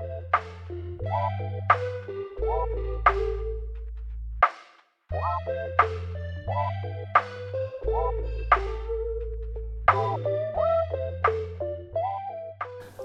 Thank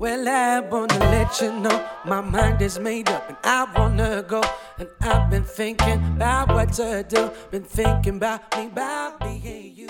Well, I wanna let you know my mind is made up and I wanna go. And I've been thinking about what to do, been thinking about me, about being you.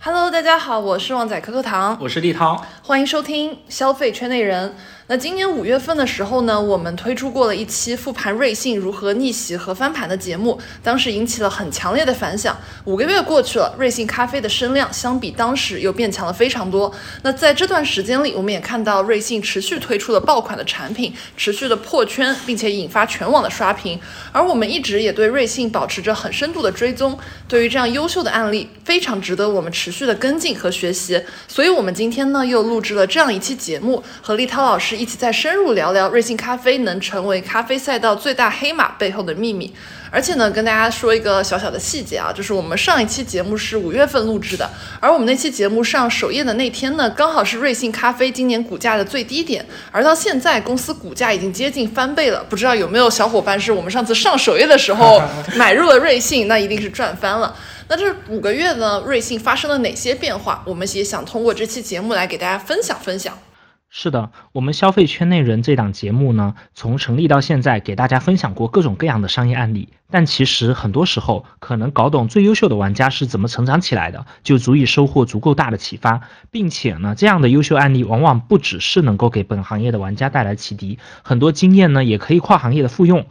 Hello，大家好，我是旺仔可可糖，我是立涛，欢迎收听消费圈内人。 那今年五月份的时候呢，我们推出过了一期复盘瑞幸如何逆袭和翻盘的节目，当时引起了很强烈的反响。五个月过去了，瑞幸咖啡的声量相比当时又变强了非常多。那在这段时间里，我们也看到瑞幸持续推出了爆款的产品，持续的破圈，并且引发全网的刷屏。而我们一直也对瑞幸保持着很深度的追踪，对于这样优秀的案例，非常值得我们持续的跟进和学习。所以，我们今天呢又录制了这样一期节目，和立涛老师。一起再深入聊聊瑞幸咖啡能成为咖啡赛道最大黑马背后的秘密，而且呢，跟大家说一个小小的细节啊，就是我们上一期节目是五月份录制的，而我们那期节目上首页的那天呢，刚好是瑞幸咖啡今年股价的最低点，而到现在公司股价已经接近翻倍了，不知道有没有小伙伴是我们上次上首页的时候 买入了瑞幸，那一定是赚翻了。那这五个月呢，瑞幸发生了哪些变化？我们也想通过这期节目来给大家分享分享。是的，我们消费圈内人这档节目呢，从成立到现在，给大家分享过各种各样的商业案例。但其实很多时候，可能搞懂最优秀的玩家是怎么成长起来的，就足以收获足够大的启发。并且呢，这样的优秀案例往往不只是能够给本行业的玩家带来启迪，很多经验呢，也可以跨行业的复用。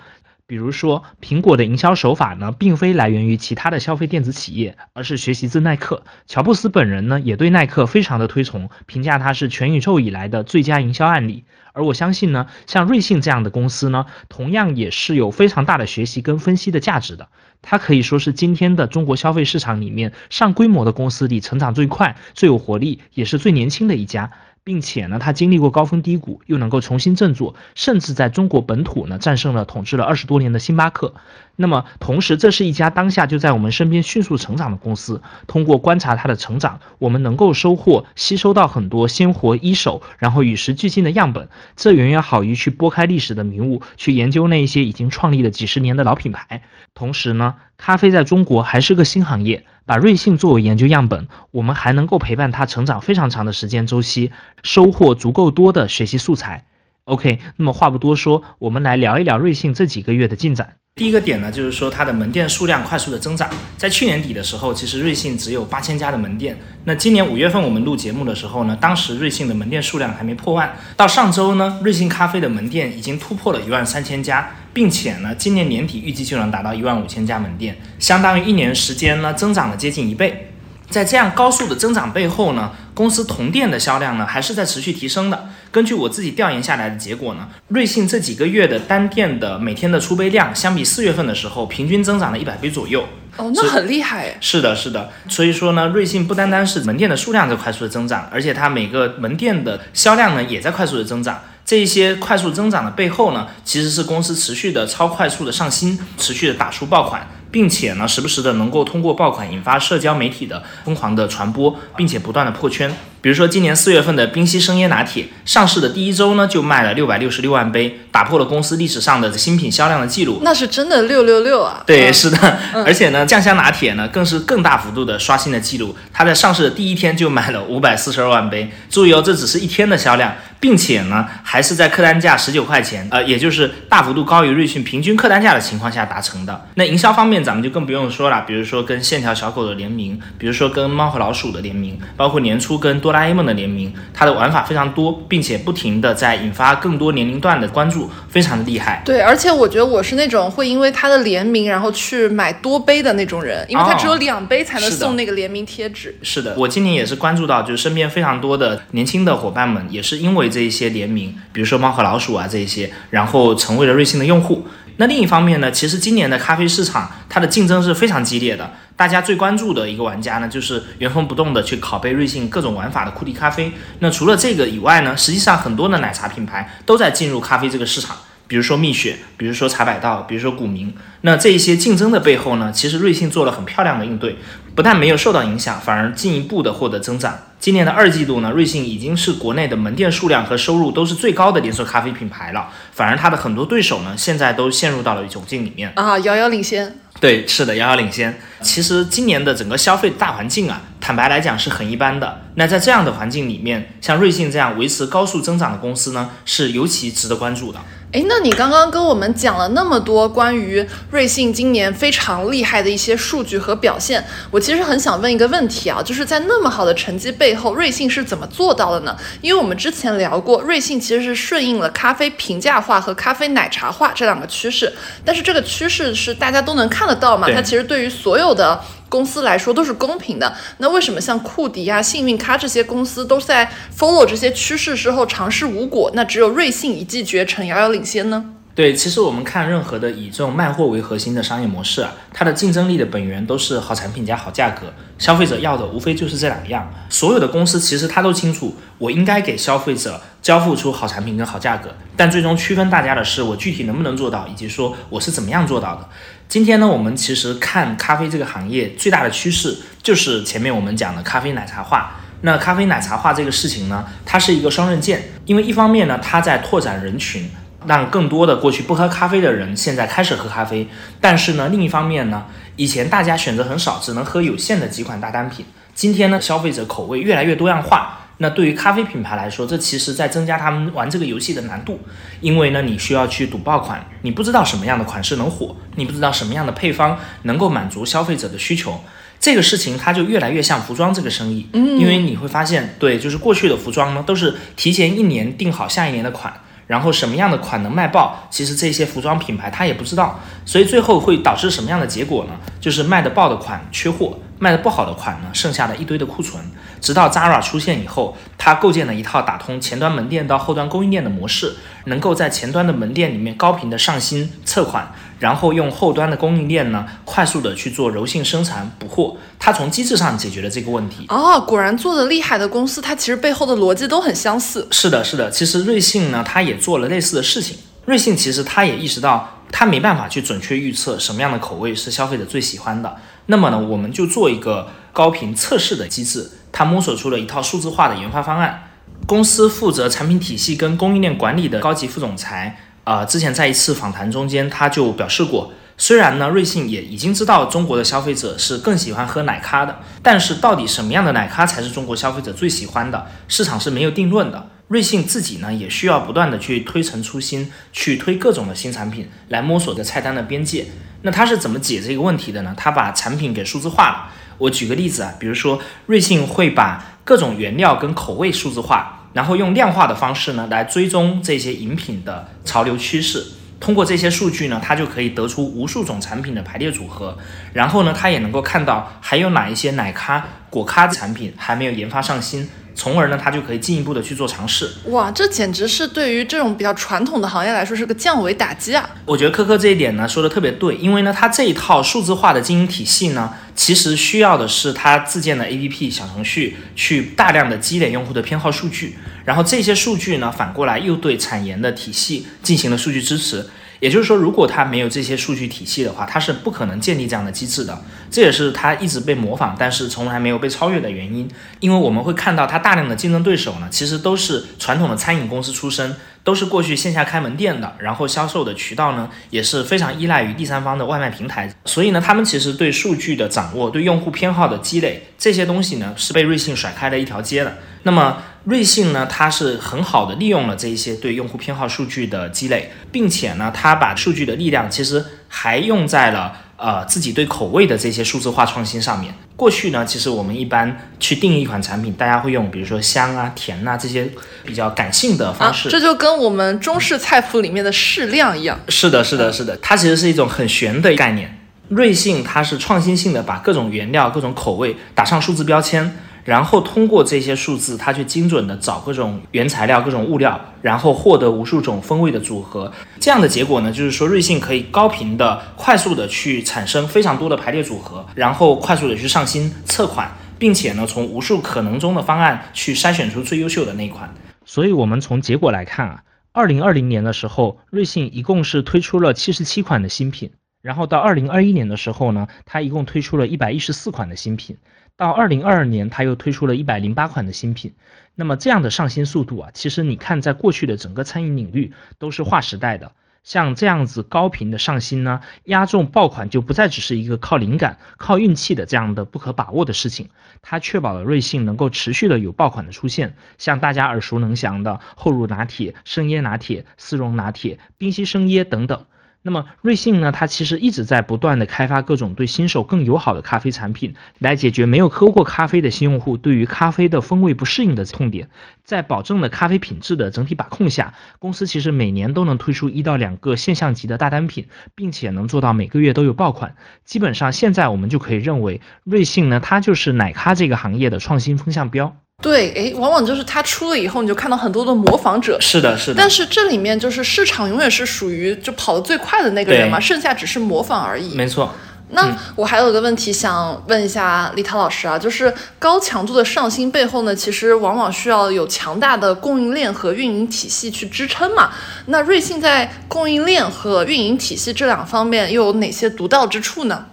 比如说，苹果的营销手法呢，并非来源于其他的消费电子企业，而是学习自耐克。乔布斯本人呢，也对耐克非常的推崇，评价它是全宇宙以来的最佳营销案例。而我相信呢，像瑞幸这样的公司呢，同样也是有非常大的学习跟分析的价值的。它可以说是今天的中国消费市场里面上规模的公司里成长最快、最有活力，也是最年轻的一家。并且呢，它经历过高峰低谷，又能够重新振作，甚至在中国本土呢战胜了统治了二十多年的星巴克。那么，同时这是一家当下就在我们身边迅速成长的公司。通过观察它的成长，我们能够收获、吸收到很多鲜活一手，然后与时俱进的样本。这远远好于去拨开历史的迷雾，去研究那一些已经创立了几十年的老品牌。同时呢，咖啡在中国还是个新行业。把瑞幸作为研究样本，我们还能够陪伴它成长非常长的时间周期，收获足够多的学习素材。OK，那么话不多说，我们来聊一聊瑞幸这几个月的进展。第一个点呢，就是说它的门店数量快速的增长。在去年底的时候，其实瑞幸只有八千家的门店。那今年五月份我们录节目的时候呢，当时瑞幸的门店数量还没破万。到上周呢，瑞幸咖啡的门店已经突破了一万三千家，并且呢，今年年底预计就能达到一万五千家门店，相当于一年时间呢，增长了接近一倍。在这样高速的增长背后呢，公司同店的销量呢还是在持续提升的。根据我自己调研下来的结果呢，瑞幸这几个月的单店的每天的出杯量，相比四月份的时候，平均增长了一百杯左右。哦，那很厉害。是的，是的。所以说呢，瑞幸不单单是门店的数量在快速的增长，而且它每个门店的销量呢也在快速的增长。这一些快速增长的背后呢，其实是公司持续的超快速的上新，持续的打出爆款。并且呢，时不时的能够通过爆款引发社交媒体的疯狂的传播，并且不断的破圈。比如说，今年四月份的冰溪生椰拿铁上市的第一周呢，就卖了六百六十六万杯，打破了公司历史上的新品销量的记录。那是真的六六六啊！对，是的。而且呢，酱香拿铁呢，更是更大幅度的刷新了记录。它在上市的第一天就卖了五百四十二万杯。注意哦，这只是一天的销量，并且呢，还是在客单价十九块钱，呃，也就是大幅度高于瑞幸平均客单价的情况下达成的。那营销方面，咱们就更不用说了，比如说跟线条小狗的联名，比如说跟猫和老鼠的联名，包括年初跟。哆啦 A 梦的联名，它的玩法非常多，并且不停的在引发更多年龄段的关注，非常的厉害。对，而且我觉得我是那种会因为它的联名，然后去买多杯的那种人，因为它只有两杯才能送那个联名贴纸。是的，我今年也是关注到，就是身边非常多的年轻的伙伴们，也是因为这一些联名，比如说猫和老鼠啊这一些，然后成为了瑞幸的用户。那另一方面呢，其实今年的咖啡市场它的竞争是非常激烈的，大家最关注的一个玩家呢，就是原封不动的去拷贝瑞幸各种玩法的库迪咖啡。那除了这个以外呢，实际上很多的奶茶品牌都在进入咖啡这个市场。比如说蜜雪，比如说茶百道，比如说古茗，那这一些竞争的背后呢，其实瑞幸做了很漂亮的应对，不但没有受到影响，反而进一步的获得增长。今年的二季度呢，瑞幸已经是国内的门店数量和收入都是最高的连锁咖啡品牌了，反而它的很多对手呢，现在都陷入到了窘境里面啊，遥遥领先。对，是的，遥遥领先。其实今年的整个消费大环境啊，坦白来讲是很一般的。那在这样的环境里面，像瑞幸这样维持高速增长的公司呢，是尤其值得关注的。哎，那你刚刚跟我们讲了那么多关于瑞幸今年非常厉害的一些数据和表现，我其实很想问一个问题啊，就是在那么好的成绩背后，瑞幸是怎么做到的呢？因为我们之前聊过，瑞幸其实是顺应了咖啡平价化和咖啡奶茶化这两个趋势，但是这个趋势是大家都能看得到嘛？它其实对于所有的。公司来说都是公平的，那为什么像库迪啊、幸运咖这些公司都在 follow 这些趋势之后尝试无果，那只有瑞幸一骑绝尘，遥遥领先呢？对，其实我们看任何的以这种卖货为核心的商业模式啊，它的竞争力的本源都是好产品加好价格，消费者要的无非就是这两样。所有的公司其实他都清楚，我应该给消费者交付出好产品跟好价格，但最终区分大家的是我具体能不能做到，以及说我是怎么样做到的。今天呢，我们其实看咖啡这个行业最大的趋势，就是前面我们讲的咖啡奶茶化。那咖啡奶茶化这个事情呢，它是一个双刃剑，因为一方面呢，它在拓展人群。让更多的过去不喝咖啡的人现在开始喝咖啡，但是呢，另一方面呢，以前大家选择很少，只能喝有限的几款大单品。今天呢，消费者口味越来越多样化，那对于咖啡品牌来说，这其实在增加他们玩这个游戏的难度，因为呢，你需要去赌爆款，你不知道什么样的款式能火，你不知道什么样的配方能够满足消费者的需求，这个事情它就越来越像服装这个生意，嗯，因为你会发现，对，就是过去的服装呢，都是提前一年定好下一年的款。然后什么样的款能卖爆？其实这些服装品牌他也不知道，所以最后会导致什么样的结果呢？就是卖得爆的款缺货，卖得不好的款呢，剩下的一堆的库存。直到 Zara 出现以后，它构建了一套打通前端门店到后端供应链的模式，能够在前端的门店里面高频的上新测款。然后用后端的供应链呢，快速的去做柔性生产补货，它从机制上解决了这个问题。哦，果然做的厉害的公司，它其实背后的逻辑都很相似。是的，是的。其实瑞幸呢，它也做了类似的事情。瑞幸其实它也意识到，它没办法去准确预测什么样的口味是消费者最喜欢的。那么呢，我们就做一个高频测试的机制。他摸索出了一套数字化的研发方案。公司负责产品体系跟供应链管理的高级副总裁。呃，之前在一次访谈中间，他就表示过，虽然呢，瑞幸也已经知道中国的消费者是更喜欢喝奶咖的，但是到底什么样的奶咖才是中国消费者最喜欢的，市场是没有定论的。瑞幸自己呢，也需要不断的去推陈出新，去推各种的新产品，来摸索着菜单的边界。那他是怎么解这个问题的呢？他把产品给数字化了。我举个例子啊，比如说瑞幸会把各种原料跟口味数字化。然后用量化的方式呢，来追踪这些饮品的潮流趋势。通过这些数据呢，它就可以得出无数种产品的排列组合。然后呢，它也能够看到还有哪一些奶咖、果咖的产品还没有研发上新。从而呢，它就可以进一步的去做尝试。哇，这简直是对于这种比较传统的行业来说是个降维打击啊！我觉得科科这一点呢说的特别对，因为呢，它这一套数字化的经营体系呢，其实需要的是它自建的 APP 小程序去大量的积累用户的偏好数据，然后这些数据呢，反过来又对产研的体系进行了数据支持。也就是说，如果它没有这些数据体系的话，它是不可能建立这样的机制的。这也是它一直被模仿，但是从来没有被超越的原因。因为我们会看到，它大量的竞争对手呢，其实都是传统的餐饮公司出身，都是过去线下开门店的，然后销售的渠道呢，也是非常依赖于第三方的外卖平台。所以呢，他们其实对数据的掌握、对用户偏好的积累这些东西呢，是被瑞幸甩开了一条街的。那么，瑞幸呢，它是很好的利用了这一些对用户偏好数据的积累，并且呢，它把数据的力量其实还用在了呃自己对口味的这些数字化创新上面。过去呢，其实我们一般去定义一款产品，大家会用比如说香啊、甜啊这些比较感性的方式。这就跟我们中式菜谱里面的适量一样。是的，是的，是的，它其实是一种很玄的概念。瑞幸它是创新性的把各种原料、各种口味打上数字标签。然后通过这些数字，它去精准的找各种原材料、各种物料，然后获得无数种风味的组合。这样的结果呢，就是说瑞幸可以高频的、快速的去产生非常多的排列组合，然后快速的去上新测款，并且呢，从无数可能中的方案去筛选出最优秀的那一款。所以，我们从结果来看啊，二零二零年的时候，瑞幸一共是推出了七十七款的新品，然后到二零二一年的时候呢，它一共推出了一百一十四款的新品。到二零二二年，它又推出了一百零八款的新品。那么这样的上新速度啊，其实你看，在过去的整个餐饮领域都是划时代的。像这样子高频的上新呢，压中爆款就不再只是一个靠灵感、靠运气的这样的不可把握的事情。它确保了瑞幸能够持续的有爆款的出现，像大家耳熟能详的厚乳拿铁、生椰拿铁、丝绒拿铁、冰溪生椰等等。那么瑞幸呢，它其实一直在不断的开发各种对新手更友好的咖啡产品，来解决没有喝过咖啡的新用户对于咖啡的风味不适应的痛点。在保证了咖啡品质的整体把控下，公司其实每年都能推出一到两个现象级的大单品，并且能做到每个月都有爆款。基本上现在我们就可以认为，瑞幸呢，它就是奶咖这个行业的创新风向标。对，哎，往往就是它出了以后，你就看到很多的模仿者。是的，是的。但是这里面就是市场永远是属于就跑得最快的那个人嘛，剩下只是模仿而已。没错。那我还有个问题想问一下丽涛老师啊，就是高强度的上新背后呢，其实往往需要有强大的供应链和运营体系去支撑嘛。那瑞幸在供应链和运营体系这两方面又有哪些独到之处呢？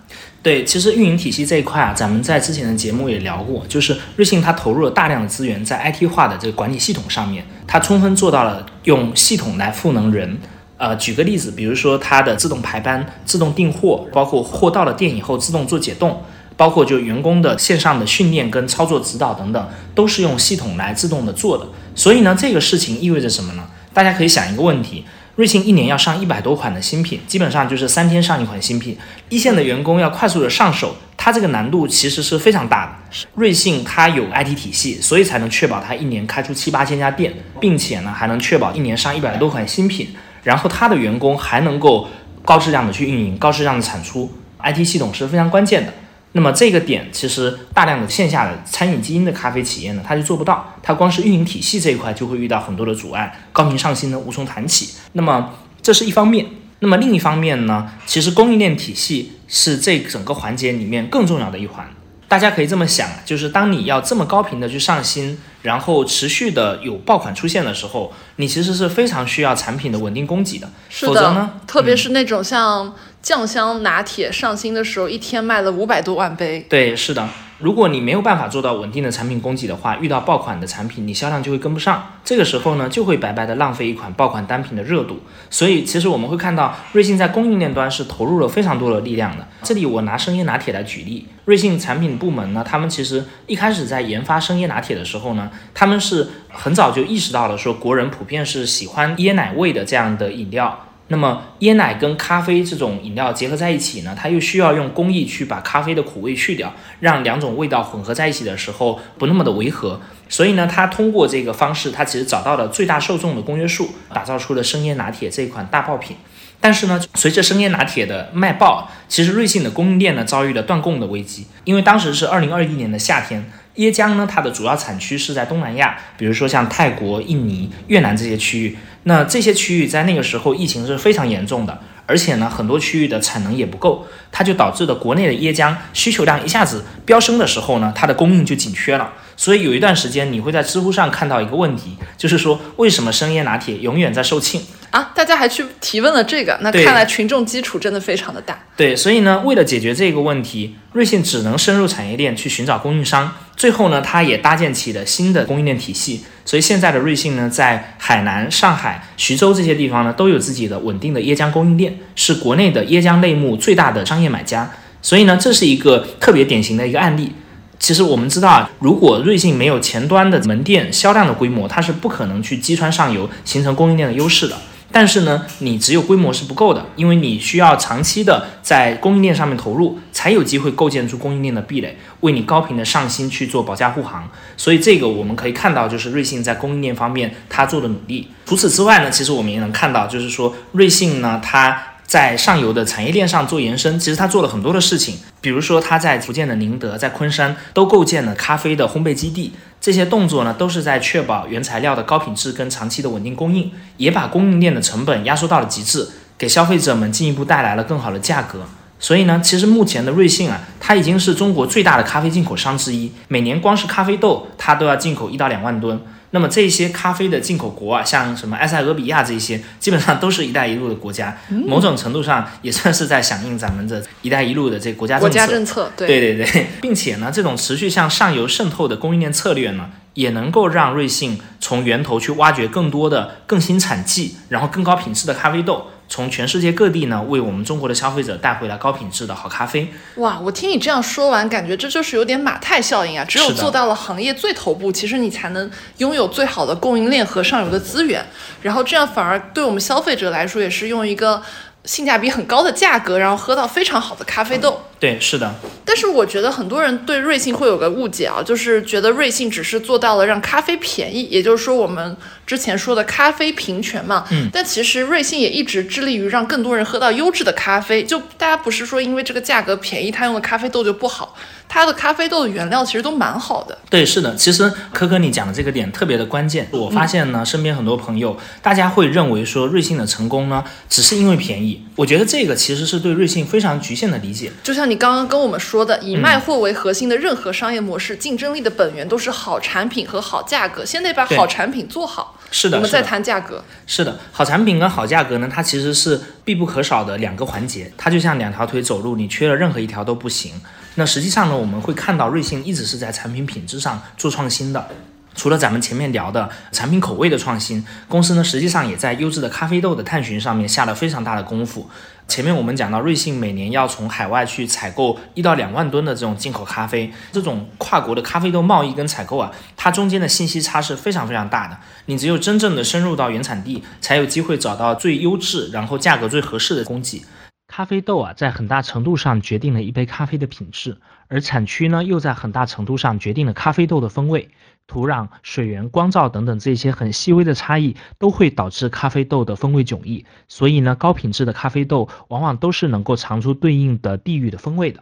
对，其实运营体系这一块啊，咱们在之前的节目也聊过，就是瑞幸它投入了大量的资源在 IT 化的这个管理系统上面，它充分做到了用系统来赋能人。呃，举个例子，比如说它的自动排班、自动订货，包括货到了店以后自动做解冻，包括就员工的线上的训练跟操作指导等等，都是用系统来自动的做的。所以呢，这个事情意味着什么呢？大家可以想一个问题。瑞幸一年要上一百多款的新品，基本上就是三天上一款新品。一线的员工要快速的上手，它这个难度其实是非常大的。瑞幸它有 IT 体系，所以才能确保它一年开出七八千家店，并且呢还能确保一年上一百多款新品。然后它的员工还能够高质量的去运营，高质量的产出。IT 系统是非常关键的。那么这个点其实大量的线下的餐饮基因的咖啡企业呢，它就做不到，它光是运营体系这一块就会遇到很多的阻碍，高频上新呢无从谈起。那么这是一方面，那么另一方面呢，其实供应链体系是这整个环节里面更重要的一环。大家可以这么想，就是当你要这么高频的去上新，然后持续的有爆款出现的时候，你其实是非常需要产品的稳定供给的。是的，特别是那种像。酱香拿铁上新的时候，一天卖了五百多万杯。对，是的。如果你没有办法做到稳定的产品供给的话，遇到爆款的产品，你销量就会跟不上。这个时候呢，就会白白的浪费一款爆款单品的热度。所以，其实我们会看到，瑞幸在供应链端是投入了非常多的力量的。这里我拿生椰拿铁来举例，瑞幸产品部门呢，他们其实一开始在研发生椰拿铁的时候呢，他们是很早就意识到了说，国人普遍是喜欢椰奶味的这样的饮料。那么椰奶跟咖啡这种饮料结合在一起呢，它又需要用工艺去把咖啡的苦味去掉，让两种味道混合在一起的时候不那么的违和。所以呢，它通过这个方式，它其实找到了最大受众的公约数，打造出了生椰拿铁这一款大爆品。但是呢，随着生椰拿铁的卖爆，其实瑞幸的供应链呢遭遇了断供的危机，因为当时是二零二一年的夏天。椰浆呢，它的主要产区是在东南亚，比如说像泰国、印尼、越南这些区域。那这些区域在那个时候疫情是非常严重的，而且呢，很多区域的产能也不够，它就导致了国内的椰浆需求量一下子飙升的时候呢，它的供应就紧缺了。所以有一段时间，你会在知乎上看到一个问题，就是说为什么生椰拿铁永远在售罄？啊，大家还去提问了这个，那看来群众基础真的非常的大。对，所以呢，为了解决这个问题，瑞幸只能深入产业链去寻找供应商。最后呢，它也搭建起了新的供应链体系。所以现在的瑞幸呢，在海南、上海、徐州这些地方呢，都有自己的稳定的椰浆供应链，是国内的椰浆类目最大的商业买家。所以呢，这是一个特别典型的一个案例。其实我们知道啊，如果瑞幸没有前端的门店销量的规模，它是不可能去击穿上游，形成供应链的优势的。但是呢，你只有规模是不够的，因为你需要长期的在供应链上面投入，才有机会构建出供应链的壁垒，为你高频的上新去做保驾护航。所以这个我们可以看到，就是瑞幸在供应链方面他做的努力。除此之外呢，其实我们也能看到，就是说瑞幸呢，它在上游的产业链上做延伸，其实他做了很多的事情，比如说他在福建的宁德、在昆山都构建了咖啡的烘焙基地，这些动作呢都是在确保原材料的高品质跟长期的稳定供应，也把供应链的成本压缩到了极致，给消费者们进一步带来了更好的价格。所以呢，其实目前的瑞幸啊，它已经是中国最大的咖啡进口商之一，每年光是咖啡豆它都要进口一到两万吨。那么这些咖啡的进口国啊，像什么埃塞俄比亚这些，基本上都是一带一路的国家，某种程度上也算是在响应咱们的一带一路的这国家国家政策。对。对对对，并且呢，这种持续向上游渗透的供应链策略呢，也能够让瑞幸从源头去挖掘更多的更新产季，然后更高品质的咖啡豆。从全世界各地呢，为我们中国的消费者带回来高品质的好咖啡。哇，我听你这样说完，感觉这就是有点马太效应啊！只有做到了行业最头部，其实你才能拥有最好的供应链和上游的资源，然后这样反而对我们消费者来说，也是用一个。性价比很高的价格，然后喝到非常好的咖啡豆。对，是的。但是我觉得很多人对瑞幸会有个误解啊，就是觉得瑞幸只是做到了让咖啡便宜，也就是说我们之前说的咖啡平权嘛。嗯。但其实瑞幸也一直致力于让更多人喝到优质的咖啡。就大家不是说因为这个价格便宜，他用的咖啡豆就不好。它的咖啡豆的原料其实都蛮好的。对，是的。其实可可你讲的这个点特别的关键。我发现呢，身边很多朋友，大家会认为说瑞幸的成功呢，只是因为便宜。我觉得这个其实是对瑞幸非常局限的理解。就像你刚刚跟我们说的，以卖货为核心的任何商业模式，竞争力的本源都是好产品和好价格。先得把好产品做好，是的，我们再谈价格。是的，好产品跟好价格呢，它其实是必不可少的两个环节。它就像两条腿走路，你缺了任何一条都不行。那实际上呢，我们会看到瑞幸一直是在产品品质上做创新的。除了咱们前面聊的产品口味的创新，公司呢实际上也在优质的咖啡豆的探寻上面下了非常大的功夫。前面我们讲到，瑞幸每年要从海外去采购一到两万吨的这种进口咖啡，这种跨国的咖啡豆贸易跟采购啊，它中间的信息差是非常非常大的。你只有真正的深入到原产地，才有机会找到最优质，然后价格最合适的供给。咖啡豆啊，在很大程度上决定了一杯咖啡的品质，而产区呢，又在很大程度上决定了咖啡豆的风味。土壤、水源、光照等等这些很细微的差异，都会导致咖啡豆的风味迥异。所以呢，高品质的咖啡豆往往都是能够尝出对应的地域的风味的。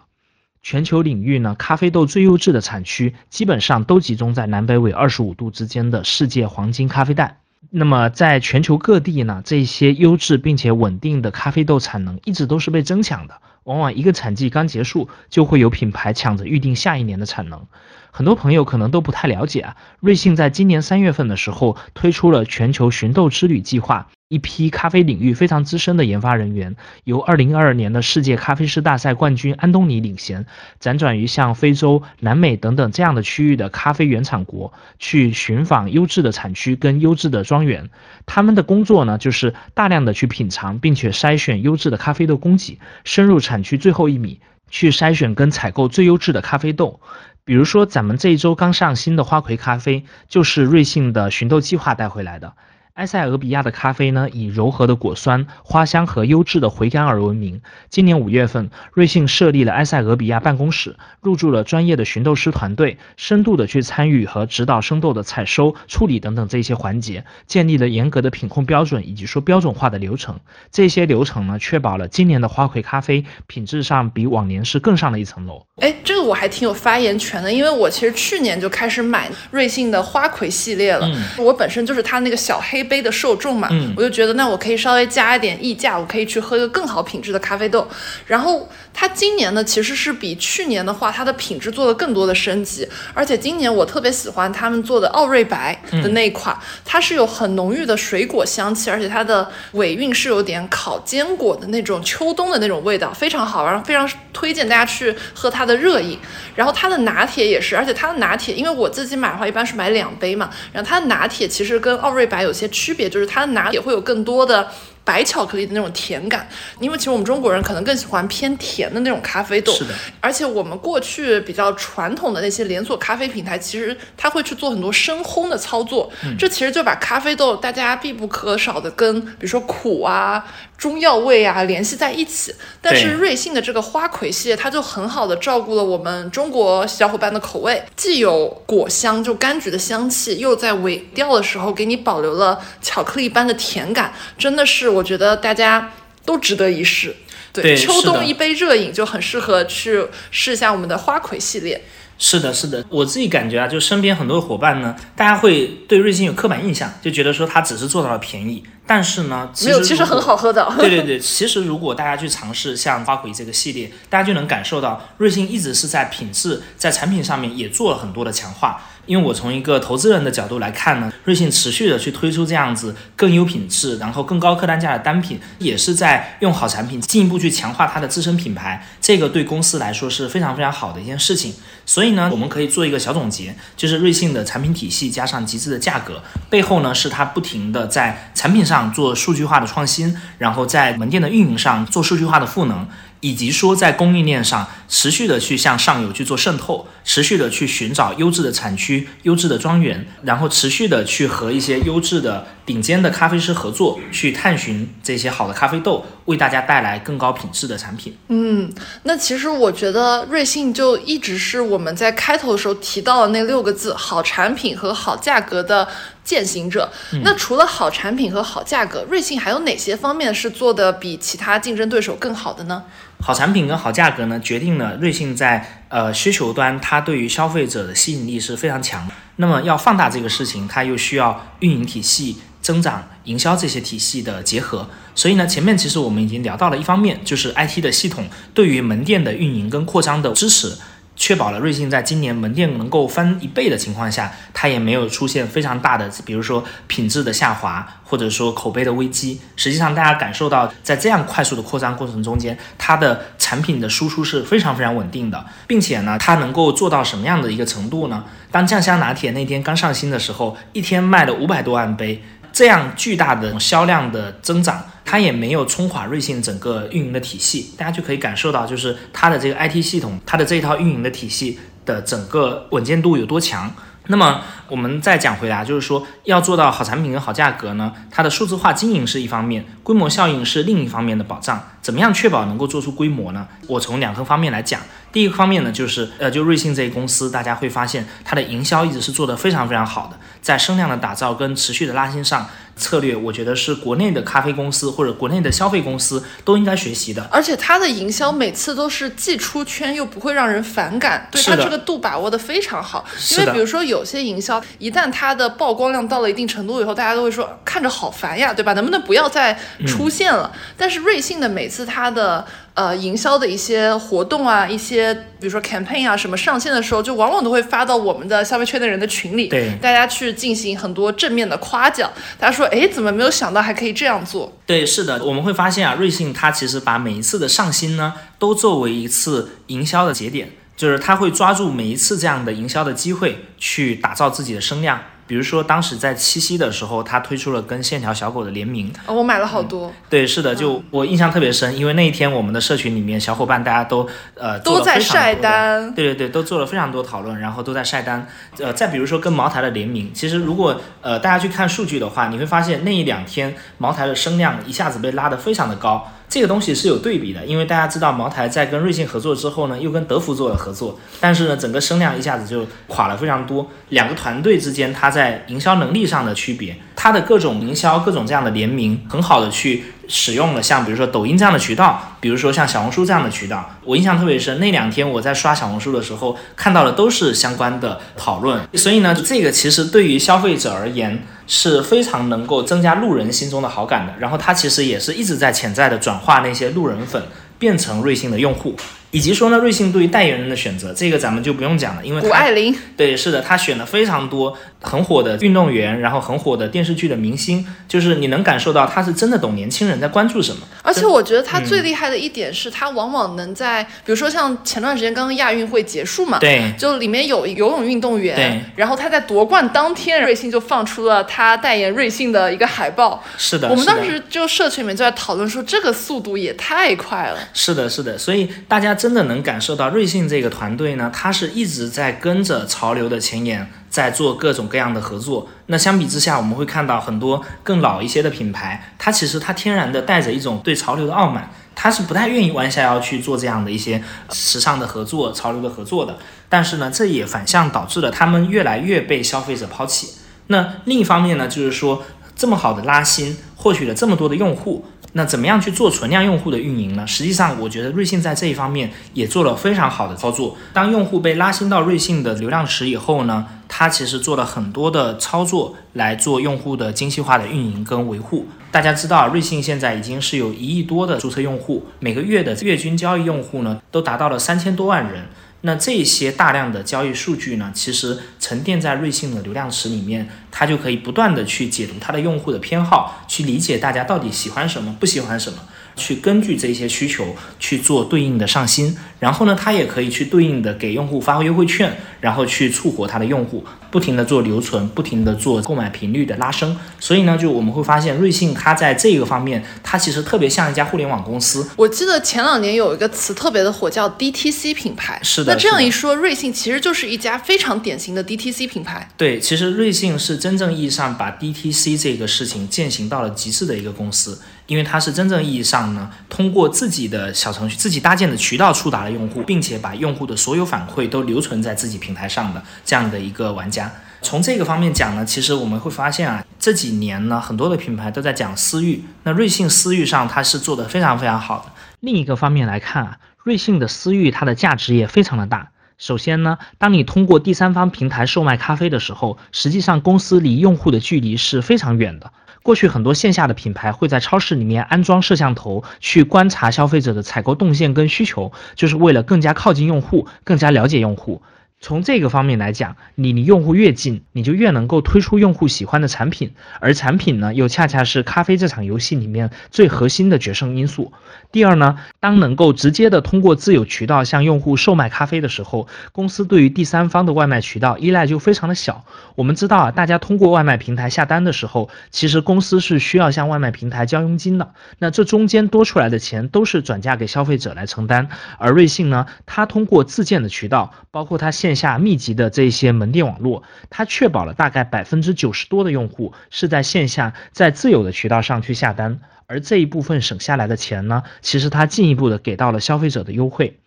全球领域呢，咖啡豆最优质的产区，基本上都集中在南北纬二十五度之间的世界黄金咖啡带。那么，在全球各地呢，这些优质并且稳定的咖啡豆产能一直都是被争抢的。往往一个产季刚结束，就会有品牌抢着预定下一年的产能。很多朋友可能都不太了解啊，瑞幸在今年三月份的时候推出了全球寻豆之旅计划。一批咖啡领域非常资深的研发人员，由2022年的世界咖啡师大赛冠军安东尼领衔，辗转于像非洲、南美等等这样的区域的咖啡原产国，去寻访优质的产区跟优质的庄园。他们的工作呢，就是大量的去品尝，并且筛选优质的咖啡豆供给，深入产产区最后一米，去筛选跟采购最优质的咖啡豆。比如说，咱们这一周刚上新的花魁咖啡，就是瑞幸的寻豆计划带回来的。埃塞俄比亚的咖啡呢，以柔和的果酸、花香和优质的回甘而闻名。今年五月份，瑞幸设立了埃塞俄比亚办公室，入驻了专业的寻豆师团队，深度的去参与和指导生豆的采收、处理等等这些环节，建立了严格的品控标准以及说标准化的流程。这些流程呢，确保了今年的花魁咖啡品质上比往年是更上了一层楼。哎，这个我还挺有发言权的，因为我其实去年就开始买瑞幸的花魁系列了。我本身就是它那个小黑。杯的受众嘛，我就觉得那我可以稍微加一点溢价，我可以去喝一个更好品质的咖啡豆。然后它今年呢，其实是比去年的话，它的品质做了更多的升级。而且今年我特别喜欢他们做的奥瑞白的那一款，它是有很浓郁的水果香气，而且它的尾韵是有点烤坚果的那种秋冬的那种味道，非常好，然后非常推荐大家去喝它的热饮。然后它的拿铁也是，而且它的拿铁，因为我自己买的话一般是买两杯嘛，然后它的拿铁其实跟奥瑞白有些。区别就是它的拿铁会有更多的白巧克力的那种甜感，因为其实我们中国人可能更喜欢偏甜的那种咖啡豆。是的。而且我们过去比较传统的那些连锁咖啡品牌，其实它会去做很多深烘的操作，这其实就把咖啡豆大家必不可少的跟比如说苦啊。中药味啊，联系在一起。但是瑞幸的这个花魁系列，它就很好的照顾了我们中国小伙伴的口味，既有果香，就柑橘的香气，又在尾调的时候给你保留了巧克力般的甜感，真的是我觉得大家都值得一试。对秋冬一杯热饮就很适合去试一下我们的花魁系列。是的，是的，我自己感觉啊，就身边很多伙伴呢，大家会对瑞幸有刻板印象，就觉得说它只是做到了便宜，但是呢，其没有，其实很好喝的。对对对，其实如果大家去尝试像花魁这个系列，大家就能感受到瑞幸一直是在品质、在产品上面也做了很多的强化。因为我从一个投资人的角度来看呢，瑞幸持续的去推出这样子更优品质，然后更高客单价的单品，也是在用好产品进一步去强化它的自身品牌。这个对公司来说是非常非常好的一件事情。所以呢，我们可以做一个小总结，就是瑞幸的产品体系加上极致的价格，背后呢是它不停的在产品上上做数据化的创新，然后在门店的运营上做数据化的赋能。以及说在供应链上持续的去向上游去做渗透，持续的去寻找优质的产区、优质的庄园，然后持续的去和一些优质的顶尖的咖啡师合作，去探寻这些好的咖啡豆，为大家带来更高品质的产品。嗯，那其实我觉得瑞幸就一直是我们在开头的时候提到的那六个字“好产品和好价格”的践行者。那除了好产品和好价格，瑞幸还有哪些方面是做的比其他竞争对手更好的呢？好产品跟好价格呢，决定了瑞幸在呃需求端，它对于消费者的吸引力是非常强。那么要放大这个事情，它又需要运营体系、增长、营销这些体系的结合。所以呢，前面其实我们已经聊到了一方面，就是 IT 的系统对于门店的运营跟扩张的支持。确保了瑞幸在今年门店能够翻一倍的情况下，它也没有出现非常大的，比如说品质的下滑，或者说口碑的危机。实际上，大家感受到在这样快速的扩张过程中间，它的产品的输出是非常非常稳定的，并且呢，它能够做到什么样的一个程度呢？当酱香拿铁那天刚上新的时候，一天卖了五百多万杯，这样巨大的销量的增长。它也没有冲垮瑞幸整个运营的体系，大家就可以感受到，就是它的这个 IT 系统，它的这一套运营的体系的整个稳健度有多强。那么我们再讲回来，就是说要做到好产品跟好价格呢，它的数字化经营是一方面，规模效应是另一方面的保障。怎么样确保能够做出规模呢？我从两个方面来讲。第一个方面呢，就是呃，就瑞幸这一公司，大家会发现它的营销一直是做得非常非常好的，在声量的打造跟持续的拉新上，策略我觉得是国内的咖啡公司或者国内的消费公司都应该学习的。而且它的营销每次都是既出圈又不会让人反感，对它这个度把握的非常好。因为比如说有些营销，一旦它的曝光量到了一定程度以后，大家都会说看着好烦呀，对吧？能不能不要再出现了？但是瑞幸的每次它的呃营销的一些活动啊，一些比如说 campaign 啊什么上线的时候，就往往都会发到我们的消费圈的人的群里，对大家去进行很多正面的夸奖。大家说，哎，怎么没有想到还可以这样做？对，是的，我们会发现啊，瑞幸它其实把每一次的上新呢，都作为一次营销的节点，就是它会抓住每一次这样的营销的机会，去打造自己的声量。比如说，当时在七夕的时候，他推出了跟线条小狗的联名，哦我买了好多。对，是的，就我印象特别深，因为那一天我们的社群里面小伙伴大家都呃都在晒单，对对对，都做了非常多讨论，然后都在晒单。呃，再比如说跟茅台的联名，其实如果呃大家去看数据的话，你会发现那一两天茅台的声量一下子被拉得非常的高。这个东西是有对比的，因为大家知道茅台在跟瑞幸合作之后呢，又跟德芙做了合作，但是呢，整个声量一下子就垮了非常多。两个团队之间，它在营销能力上的区别，它的各种营销、各种这样的联名，很好的去使用了像比如说抖音这样的渠道，比如说像小红书这样的渠道。我印象特别深，那两天我在刷小红书的时候，看到的都是相关的讨论。所以呢，这个其实对于消费者而言是非常能够增加路人心中的好感的。然后它其实也是一直在潜在的转化那些路人粉变成瑞幸的用户。以及说呢，瑞幸对于代言人的选择，这个咱们就不用讲了，因为它谷爱凌，对，是的，他选了非常多很火的运动员，然后很火的电视剧的明星，就是你能感受到他是真的懂年轻人在关注什么。而且我觉得他嗯。最厉害的一点是，他往往能在，比如说像前段时间刚刚亚运会结束嘛，对，就里面有游泳运动对。员，然后他在夺冠当天，瑞幸就放出了他代言瑞幸的一个海报。是的，我们当时就社群里面就在讨论说，这个速度也太快了。是的，是的，所以大家真的能感受到瑞幸这个团队呢，他是一直在跟着潮流的前沿，在做各种各样的合作。那相比之下，我们会看到很多更老一些的品牌，它其实它天然的带着一种对潮流的傲慢，它是不太愿意弯下腰去做这样的一些时尚的合作、潮流的合作的。但是呢，这也反向导致了他们越来越被消费者抛弃。那另一方面呢，就是说这么好的拉新，获取了这么多的用户，那怎么样去做存量用户的运营呢？实际上，我觉得瑞幸在这一方面也做了非常好的操作。当用户被拉新到瑞幸的流量池以后呢，它其实做了很多的操作来做用户的精细化的运营跟维护。大家知道，瑞幸现在已经是有一亿多的注册用户，每个月的月均交易用户呢都达到了三千多万人。那这些大量的交易数据呢，其实沉淀在瑞幸的流量池里面，它就可以不断的去解读它的用户的偏好，去理解大家到底喜欢什么，不喜欢什么。去根据这些需求去做对应的上新，然后呢，它也可以去对应的给用户发优惠券，然后去促活它的用户，不停的做留存，不停的做购买频率的拉升。所以呢，就我们会发现，瑞幸它在这个方面，它其实特别像一家互联网公司。我记得前两年有一个词特别的火，叫 DTC 品牌。是的。那这样一说，瑞幸其实就是一家非常典型的 DTC 品牌。对，其实瑞幸是真正意义上把 DTC 这个事情践行到了极致的一个公司。因为它是真正意义上呢，通过自己的小程序、自己搭建的渠道触达了用户，并且把用户的所有反馈都留存在自己平台上的这样的一个玩家。从这个方面讲呢，其实我们会发现啊，这几年呢，很多的品牌都在讲私域，那瑞幸私域上它是做的非常非常好的。另一个方面来看啊，瑞幸的私域它的价值也非常的大。首先呢，当你通过第三方平台售卖咖啡的时候，实际上公司离用户的距离是非常远的。过去很多线下的品牌会在超市里面安装摄像头，去观察消费者的采购动线跟需求，就是为了更加靠近用户，更加了解用户。从这个方面来讲，你离用户越近，你就越能够推出用户喜欢的产品，而产品呢，又恰恰是咖啡这场游戏里面最核心的决胜因素。第二呢，当能够直接的通过自有渠道向用户售卖咖啡的时候，公司对于第三方的外卖渠道依赖就非常的小。我们知道啊，大家通过外卖平台下单的时候，其实公司是需要向外卖平台交佣金的，那这中间多出来的钱都是转嫁给消费者来承担。而瑞幸呢，它通过自建的渠道，包括它现下密集的这些门店网络，它确保了大概百分之九十多的用户是在线下在自有的渠道上去下单，而这一部分省下来的钱呢，其实它进一步的给到了消费者的优惠，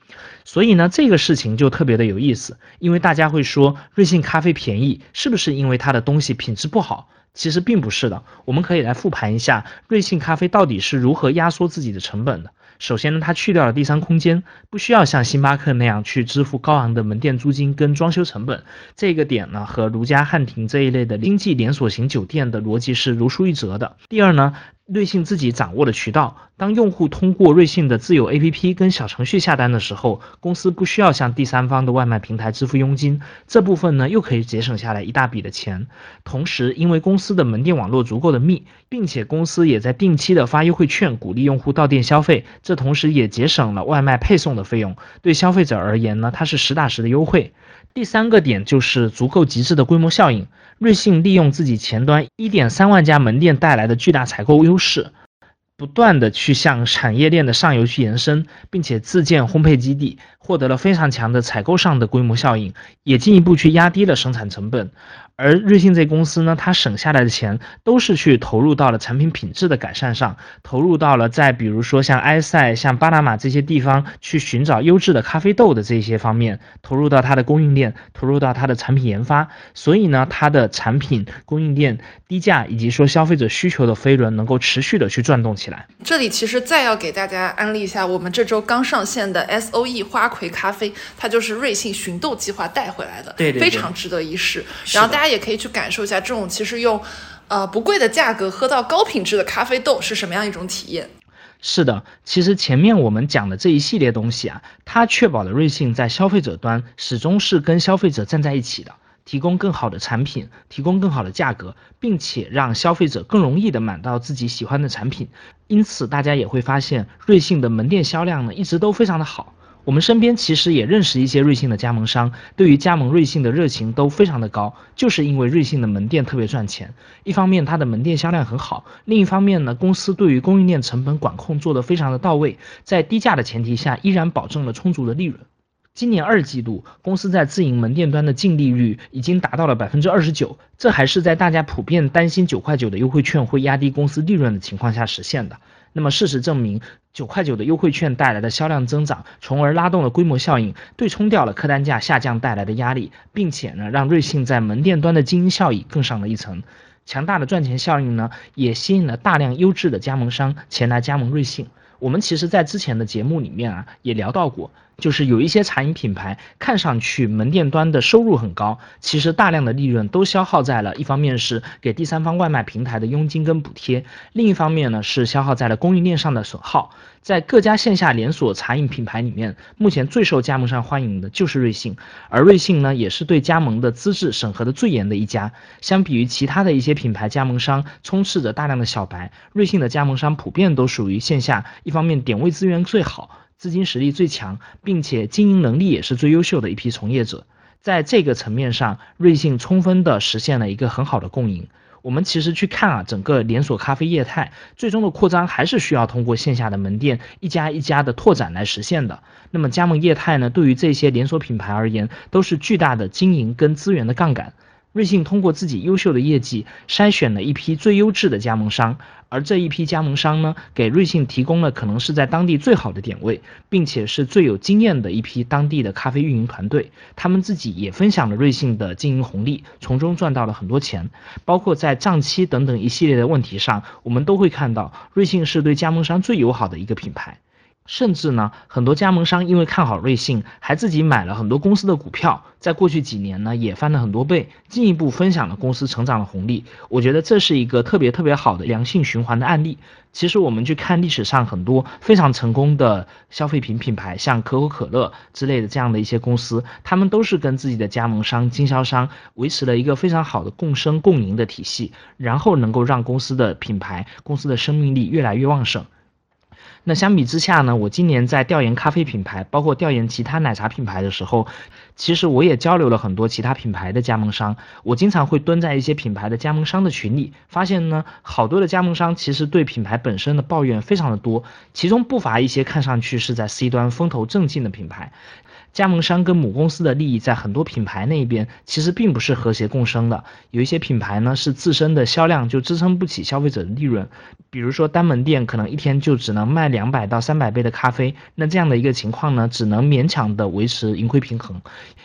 所以呢，这个事情就特别的有意思，因为大家会说瑞幸咖啡便宜，是不是因为它的东西品质不好？其实并不是的，我们可以来复盘一下瑞幸咖啡到底是如何压缩自己的成本的。首先呢，它去掉了第三空间，不需要像星巴克那样去支付高昂的门店租金跟装修成本。这个点呢，和如家、汉庭这一类的经济连锁型酒店的逻辑是如出一辙的。第二呢。瑞幸自己掌握的渠道，当用户通过瑞幸的自有 APP 跟小程序下单的时候，公司不需要向第三方的外卖平台支付佣金，这部分呢又可以节省下来一大笔的钱。同时，因为公司的门店网络足够的密，并且公司也在定期的发优惠券，鼓励用户到店消费，这同时也节省了外卖配送的费用。对消费者而言呢，它是实打实的优惠。第三个点就是足够极致的规模效应。瑞幸利用自己前端一点三万家门店带来的巨大采购优势，不断的去向产业链的上游去延伸，并且自建烘焙基地，获得了非常强的采购上的规模效应，也进一步去压低了生产成本。而瑞幸这公司呢，它省下来的钱都是去投入到了产品品质的改善上，投入到了在比如说像埃塞、像巴拿马这些地方去寻找优质的咖啡豆的这些方面，投入到它的供应链，投入到它的产品研发，所以呢，它的产品供应链低价以及说消费者需求的飞轮能够持续的去转动起来。这里其实再要给大家安利一下，我们这周刚上线的 S O E 花魁咖啡，它就是瑞幸寻豆计划带回来的，对对，非常值得一试。然后大家。也可以去感受一下这种其实用，呃不贵的价格喝到高品质的咖啡豆是什么样一种体验。是的，其实前面我们讲的这一系列东西啊，它确保了瑞幸在消费者端始终是跟消费者站在一起的，提供更好的产品，提供更好的价格，并且让消费者更容易的买到自己喜欢的产品。因此，大家也会发现瑞幸的门店销量呢一直都非常的好。我们身边其实也认识一些瑞幸的加盟商，对于加盟瑞幸的热情都非常的高，就是因为瑞幸的门店特别赚钱。一方面它的门店销量很好，另一方面呢，公司对于供应链成本管控做得非常的到位，在低价的前提下，依然保证了充足的利润。今年二季度，公司在自营门店端的净利率已经达到了百分之二十九，这还是在大家普遍担心九块九的优惠券会压低公司利润的情况下实现的。那么事实证明，九块九的优惠券带来的销量增长，从而拉动了规模效应，对冲掉了客单价下降带来的压力，并且呢，让瑞幸在门店端的经营效益更上了一层。强大的赚钱效应呢，也吸引了大量优质的加盟商前来加盟瑞幸。我们其实，在之前的节目里面啊，也聊到过。就是有一些茶饮品牌，看上去门店端的收入很高，其实大量的利润都消耗在了，一方面是给第三方外卖平台的佣金跟补贴，另一方面呢是消耗在了供应链上的损耗。在各家线下连锁茶饮品牌里面，目前最受加盟商欢迎的就是瑞幸，而瑞幸呢也是对加盟的资质审核的最严的一家。相比于其他的一些品牌加盟商，充斥着大量的小白，瑞幸的加盟商普遍都属于线下，一方面点位资源最好。资金实力最强，并且经营能力也是最优秀的一批从业者，在这个层面上，瑞幸充分的实现了一个很好的共赢。我们其实去看啊，整个连锁咖啡业态最终的扩张还是需要通过线下的门店一家一家的拓展来实现的。那么加盟业态呢，对于这些连锁品牌而言，都是巨大的经营跟资源的杠杆。瑞幸通过自己优秀的业绩筛选了一批最优质的加盟商，而这一批加盟商呢，给瑞幸提供了可能是在当地最好的点位，并且是最有经验的一批当地的咖啡运营团队。他们自己也分享了瑞幸的经营红利，从中赚到了很多钱。包括在账期等等一系列的问题上，我们都会看到瑞幸是对加盟商最友好的一个品牌。甚至呢，很多加盟商因为看好瑞幸，还自己买了很多公司的股票，在过去几年呢，也翻了很多倍，进一步分享了公司成长的红利。我觉得这是一个特别特别好的良性循环的案例。其实我们去看历史上很多非常成功的消费品品牌，像可口可乐之类的这样的一些公司，他们都是跟自己的加盟商、经销商维持了一个非常好的共生共赢的体系，然后能够让公司的品牌、公司的生命力越来越旺盛。那相比之下呢，我今年在调研咖啡品牌，包括调研其他奶茶品牌的时候，其实我也交流了很多其他品牌的加盟商。我经常会蹲在一些品牌的加盟商的群里，发现呢，好多的加盟商其实对品牌本身的抱怨非常的多，其中不乏一些看上去是在 C 端风头正劲的品牌。加盟商跟母公司的利益在很多品牌那边其实并不是和谐共生的，有一些品牌呢是自身的销量就支撑不起消费者的利润，比如说单门店可能一天就只能卖两百到三百杯的咖啡，那这样的一个情况呢，只能勉强的维持盈亏平衡。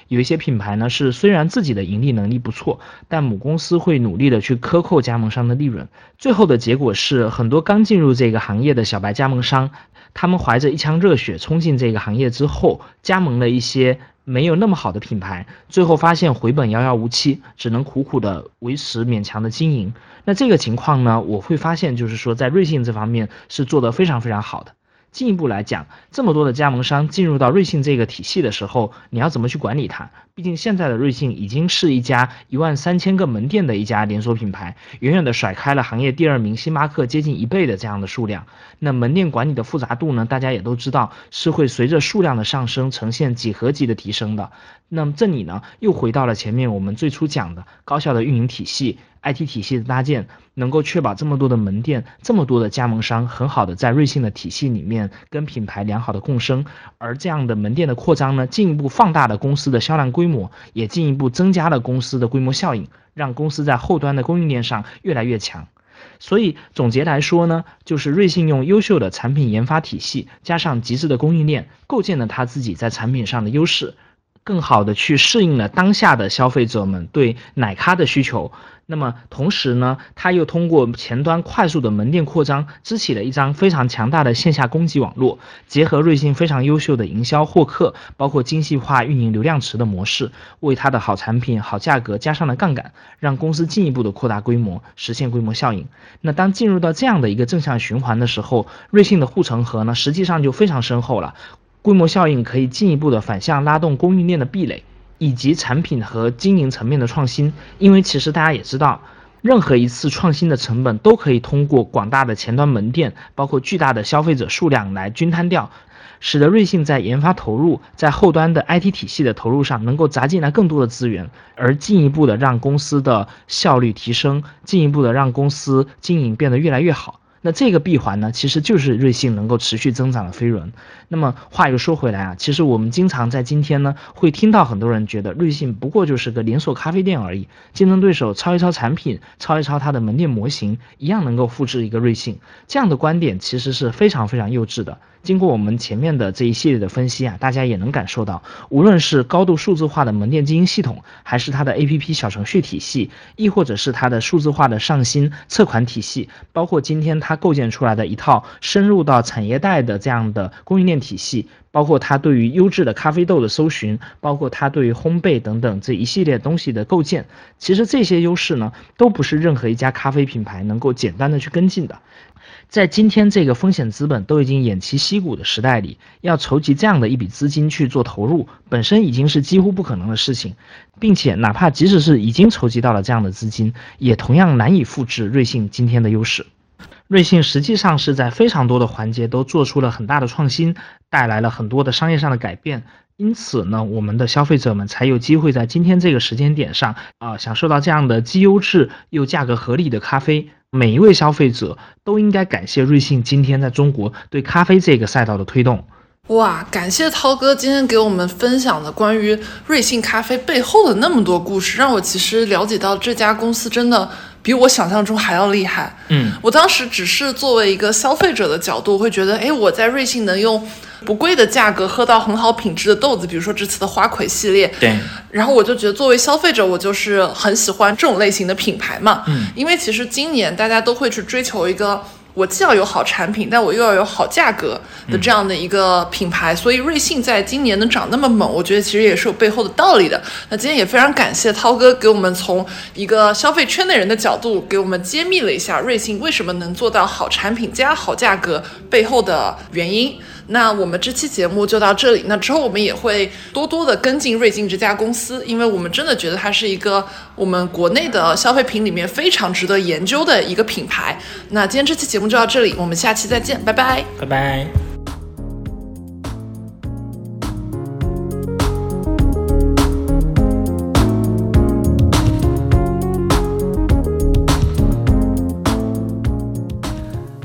有一些品牌呢是虽然自己的盈利能力不错，但母公司会努力的去克扣加盟商的利润，最后的结果是很多刚进入这个行业的小白加盟商。他们怀着一腔热血冲进这个行业之后，加盟了一一些没有那么好的品牌，最后发现回本遥遥无期，只能苦苦的维持勉强的经营。那这个情况呢，我会发现就是说，在瑞幸这方面是做得非常非常好的。进一步来讲，这么多的加盟商进入到瑞幸这个体系的时候，你要怎么去管理它？毕竟现在的瑞幸已经是一家一万三千个门店的一家连锁品牌，远远的甩开了行业第二名星巴克接近一倍的这样的数量。那门店管理的复杂度呢？大家也都知道是会随着数量的上升呈现几何级的提升的。那么这里呢，又回到了前面我们最初讲的高效的运营体系。IT 体系的搭建，能够确保这么多的门店、这么多的加盟商，很好的在瑞幸的体系里面跟品牌良好的共生。而这样的门店的扩张呢，进一步放大了公司的销量规模，也进一步增加了公司的规模效应，让公司在后端的供应链上越来越强。所以总结来说呢，就是瑞幸用优秀的产品研发体系，加上极致的供应链，构建了他自己在产品上的优势。更好的去适应了当下的消费者们对奶咖的需求，那么同时呢，它又通过前端快速的门店扩张，支起了一张非常强大的线下供给网络，结合瑞幸非常优秀的营销获客，包括精细化运营流量池的模式，为它的好产品、好价格加上了杠杆，让公司进一步的扩大规模，实现规模效应。那当进入到这样的一个正向循环的时候，瑞幸的护城河呢，实际上就非常深厚了。规模效应可以进一步的反向拉动供应链的壁垒，以及产品和经营层面的创新。因为其实大家也知道，任何一次创新的成本都可以通过广大的前端门店，包括巨大的消费者数量来均摊掉，使得瑞幸在研发投入、在后端的 IT 体系的投入上能够砸进来更多的资源，而进一步的让公司的效率提升，进一步的让公司经营变得越来越好。那这个闭环呢，其实就是瑞幸能够持续增长的飞轮。那么话又说回来啊，其实我们经常在今天呢，会听到很多人觉得瑞幸不过就是个连锁咖啡店而已，竞争对手抄一抄产品，抄一抄它的门店模型，一样能够复制一个瑞幸。这样的观点其实是非常非常幼稚的。经过我们前面的这一系列的分析啊，大家也能感受到，无论是高度数字化的门店经营系统，还是它的 APP 小程序体系，亦或者是它的数字化的上新测款体系，包括今天它构建出来的一套深入到产业带的这样的供应链体系，包括它对于优质的咖啡豆的搜寻，包括它对于烘焙等等这一系列东西的构建，其实这些优势呢，都不是任何一家咖啡品牌能够简单的去跟进的。在今天这个风险资本都已经偃旗息鼓的时代里，要筹集这样的一笔资金去做投入，本身已经是几乎不可能的事情，并且哪怕即使是已经筹集到了这样的资金，也同样难以复制瑞幸今天的优势。瑞幸实际上是在非常多的环节都做出了很大的创新，带来了很多的商业上的改变，因此呢，我们的消费者们才有机会在今天这个时间点上啊，享受到这样的既优质又价格合理的咖啡。每一位消费者都应该感谢瑞幸今天在中国对咖啡这个赛道的推动。哇，感谢涛哥今天给我们分享的关于瑞幸咖啡背后的那么多故事，让我其实了解到这家公司真的。比我想象中还要厉害。嗯，我当时只是作为一个消费者的角度，会觉得，哎，我在瑞幸能用不贵的价格喝到很好品质的豆子，比如说这次的花魁系列。对。然后我就觉得，作为消费者，我就是很喜欢这种类型的品牌嘛。嗯。因为其实今年大家都会去追求一个。我既要有好产品，但我又要有好价格的这样的一个品牌，所以瑞幸在今年能涨那么猛，我觉得其实也是有背后的道理的。那今天也非常感谢涛哥给我们从一个消费圈内人的角度给我们揭秘了一下瑞幸为什么能做到好产品加好价格背后的原因。那我们这期节目就到这里。那之后我们也会多多的跟进瑞幸这家公司，因为我们真的觉得它是一个我们国内的消费品里面非常值得研究的一个品牌。那今天这期节目就到这里，我们下期再见，拜拜，拜拜。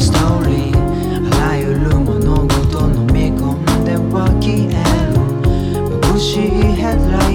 ストーリーあらゆる物事飲み込んでは消える。眩しいヘッドライト